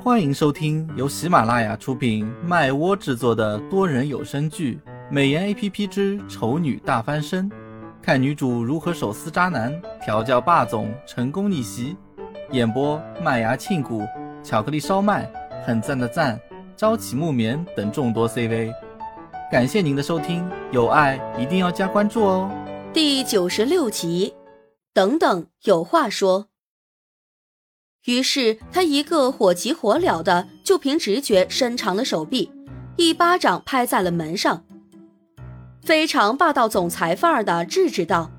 欢迎收听由喜马拉雅出品、麦窝制作的多人有声剧《美颜 A P P 之丑女大翻身》，看女主如何手撕渣男、调教霸总、成功逆袭。演播：麦芽庆谷、巧克力烧麦、很赞的赞、朝起木棉等众多 C V。感谢您的收听，有爱一定要加关注哦。第九十六集，等等，有话说。于是他一个火急火燎的，就凭直觉伸长了手臂，一巴掌拍在了门上，非常霸道总裁范儿的制止道：“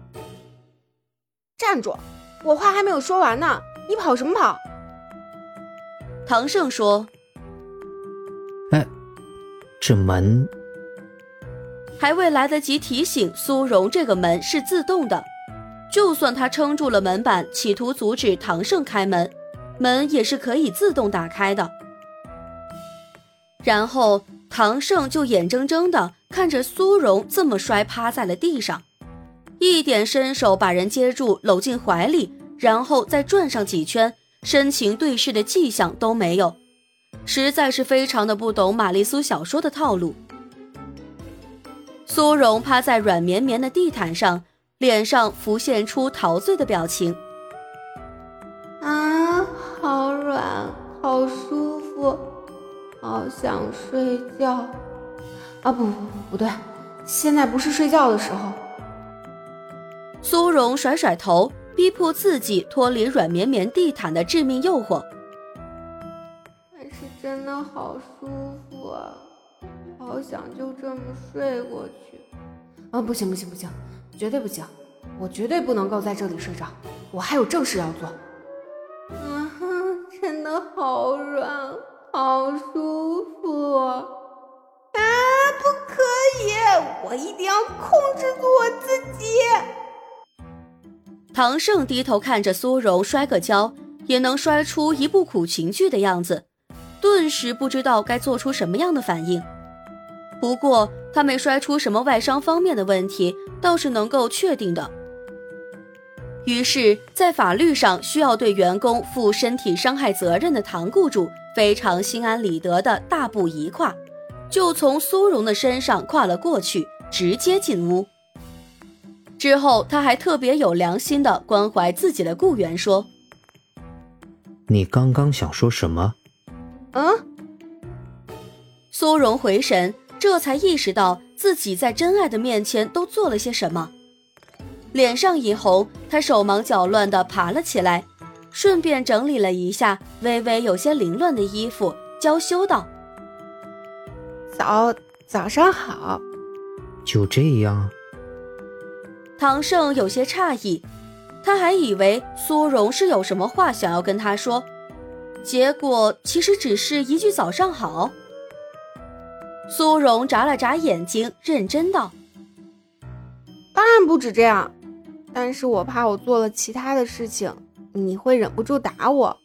站住！我话还没有说完呢，你跑什么跑？”唐胜说：“哎，这门……还未来得及提醒苏荣，这个门是自动的，就算他撑住了门板，企图阻止唐盛开门。”门也是可以自动打开的。然后唐胜就眼睁睁的看着苏荣这么摔趴在了地上，一点伸手把人接住搂进怀里，然后再转上几圈，深情对视的迹象都没有，实在是非常的不懂玛丽苏小说的套路。苏荣趴在软绵绵的地毯上，脸上浮现出陶醉的表情。啊软好舒服，好想睡觉。啊，不不不，不对，现在不是睡觉的时候。苏荣甩甩头，逼迫自己脱离软绵绵地毯的致命诱惑。但是真的好舒服啊，好想就这么睡过去。啊，不行不行不行，绝对不行，我绝对不能够在这里睡着，我还有正事要做。好软，好舒服啊！不可以，我一定要控制住我自己。唐胜低头看着苏荣摔个跤也能摔出一部苦情剧的样子，顿时不知道该做出什么样的反应。不过他没摔出什么外伤方面的问题，倒是能够确定的。于是，在法律上需要对员工负身体伤害责任的唐雇主非常心安理得的大步一跨，就从苏荣的身上跨了过去，直接进屋。之后，他还特别有良心的关怀自己的雇员，说：“你刚刚想说什么？”嗯。苏荣回神，这才意识到自己在真爱的面前都做了些什么。脸上一红，他手忙脚乱地爬了起来，顺便整理了一下微微有些凌乱的衣服，娇羞道：“早早上好。”就这样。唐胜有些诧异，他还以为苏荣是有什么话想要跟他说，结果其实只是一句“早上好”。苏荣眨了眨眼睛，认真道：“当然不止这样。”但是我怕我做了其他的事情，你会忍不住打我。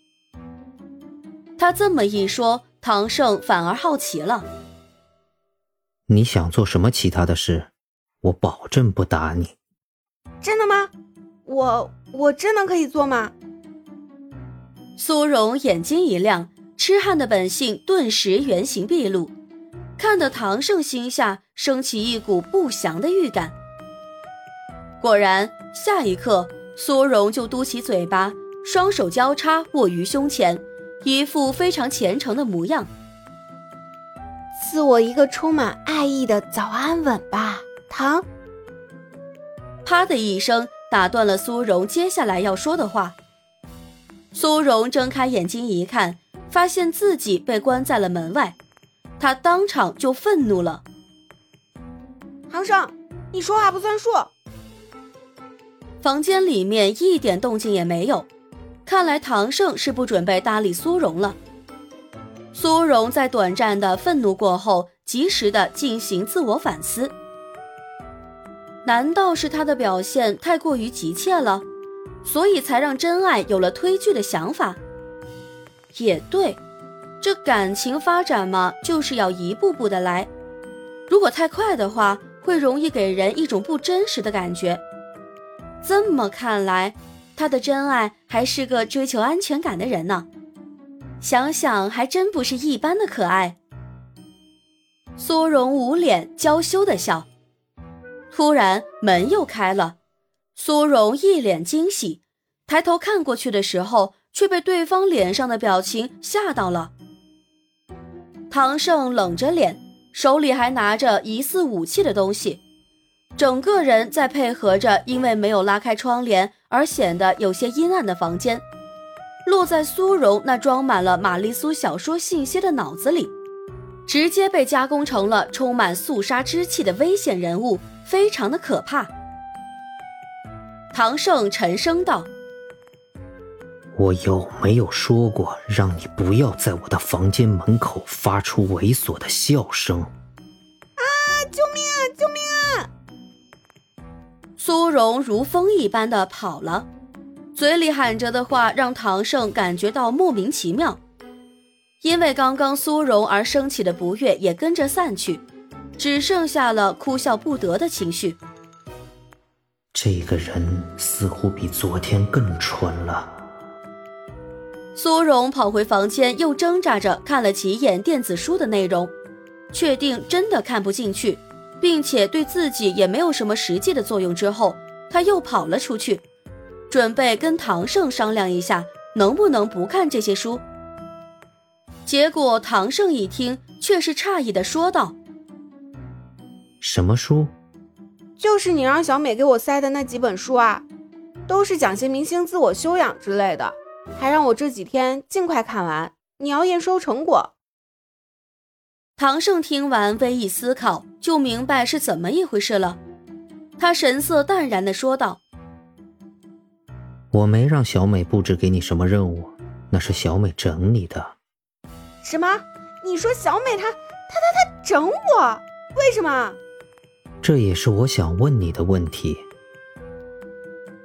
他这么一说，唐胜反而好奇了。你想做什么其他的事？我保证不打你。真的吗？我我真的可以做吗？苏荣眼睛一亮，痴汉的本性顿时原形毕露，看得唐盛心下升起一股不祥的预感。果然。下一刻，苏荣就嘟起嘴巴，双手交叉握于胸前，一副非常虔诚的模样。赐我一个充满爱意的早安吻吧，唐。啪的一声，打断了苏荣接下来要说的话。苏荣睁开眼睛一看，发现自己被关在了门外，他当场就愤怒了。唐生，你说话不算数。房间里面一点动静也没有，看来唐盛是不准备搭理苏荣了。苏荣在短暂的愤怒过后，及时的进行自我反思。难道是他的表现太过于急切了，所以才让真爱有了推拒的想法？也对，这感情发展嘛，就是要一步步的来。如果太快的话，会容易给人一种不真实的感觉。这么看来，他的真爱还是个追求安全感的人呢。想想还真不是一般的可爱。苏荣捂脸娇羞的笑。突然门又开了，苏荣一脸惊喜，抬头看过去的时候，却被对方脸上的表情吓到了。唐胜冷着脸，手里还拿着疑似武器的东西，整个人在配合着因为没有拉开窗帘而显得有些阴暗的房间。落在苏荣那装满了玛丽苏小说信息的脑子里，直接被加工成了充满肃杀之气的危险人物，非常的可怕。唐胜沉声道：“我有没有说过让你不要在我的房间门口发出猥琐的笑声？”苏荣如风一般的跑了。嘴里喊着的话让唐胜感觉到莫名其妙，因为刚刚苏荣而升起的不悦也跟着散去，只剩下了哭笑不得的情绪。这个人似乎比昨天更蠢了。苏荣跑回房间，又挣扎着看了几眼电子书的内容，确定真的看不进去，并且对自己也没有什么实际的作用之后，他又跑了出去。准备跟唐胜商量一下，能不能不看这些书。结果唐胜一听，却是诧异的说道：“什么书？就是你让小美给我塞的那几本书啊，都是讲些明星自我修养之类的，还让我这几天尽快看完，你要验收成果。”唐胜听完，微一思考，就明白是怎么一回事了。他神色淡然的说道。我没让小美布置给你什么任务，那是小美整你的。什么？你说小美她她她她整我？为什么？这也是我想问你的问题。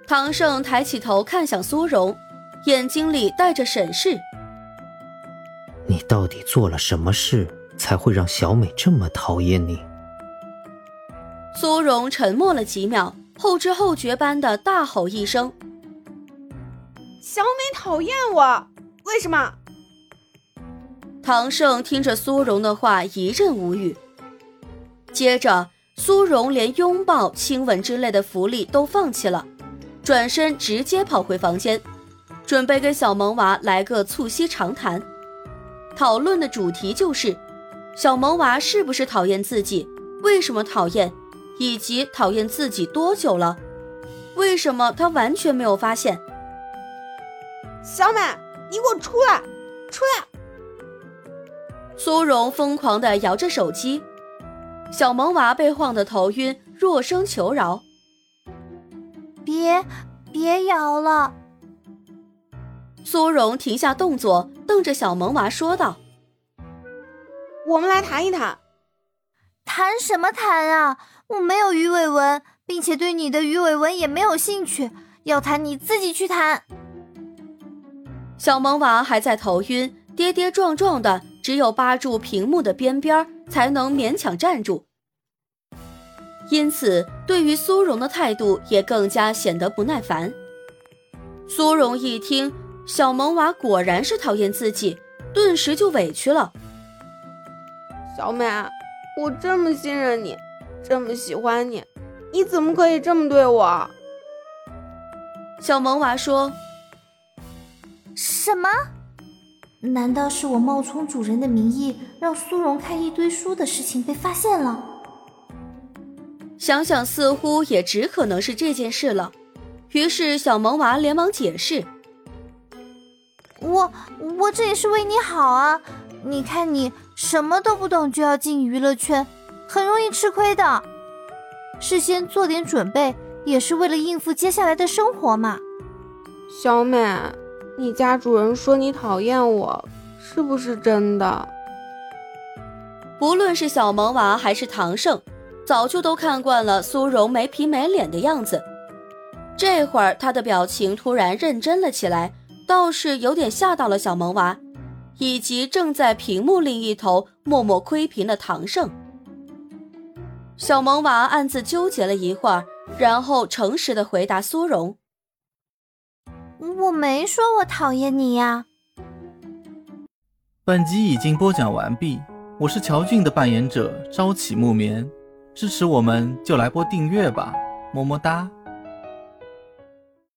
唐胜抬起头看向苏荣，眼睛里带着审视。你到底做了什么事，才会让小美这么讨厌你？苏荣沉默了几秒，后知后觉般的大吼一声。小美讨厌我，为什么？唐胜听着苏荣的话，一阵无语。接着，苏荣连拥抱、亲吻之类的福利都放弃了，转身直接跑回房间，准备跟小萌娃来个促膝长谈。讨论的主题就是小萌娃是不是讨厌自己，为什么讨厌，以及讨厌自己多久了，为什么他完全没有发现。小美，你给我出来！出来！苏荣疯狂地摇着手机，小萌娃被晃得头晕，弱声求饶：“别，别摇了！”苏荣停下动作，瞪着小萌娃说道：“我们来谈一谈。谈什么谈啊？我没有鱼尾纹，并且对你的鱼尾纹也没有兴趣。要谈你自己去谈。”小萌娃还在头晕，跌跌撞撞的，只有扒住屏幕的边边才能勉强站住。因此，对于苏荣的态度也更加显得不耐烦。苏荣一听小萌娃果然是讨厌自己，顿时就委屈了。小美，我这么信任你，这么喜欢你，你怎么可以这么对我？小萌娃说。什么？难道是我冒充主人的名义让苏荣看一堆书的事情被发现了？想想似乎也只可能是这件事了。于是小萌娃连忙解释：“我我这也是为你好啊！你看你什么都不懂就要进娱乐圈，很容易吃亏的。事先做点准备也是为了应付接下来的生活嘛。”小美。你家主人说你讨厌我，是不是真的？不论是小萌娃还是唐胜，早就都看惯了苏荣没皮没脸的样子。这会儿他的表情突然认真了起来，倒是有点吓到了小萌娃，以及正在屏幕另一头默默窥屏的唐胜。小萌娃暗自纠结了一会儿，然后诚实的回答苏荣。我没说我讨厌你呀。本集已经播讲完毕，我是乔俊的扮演者朝起木棉，支持我们就来播订阅吧，么么哒。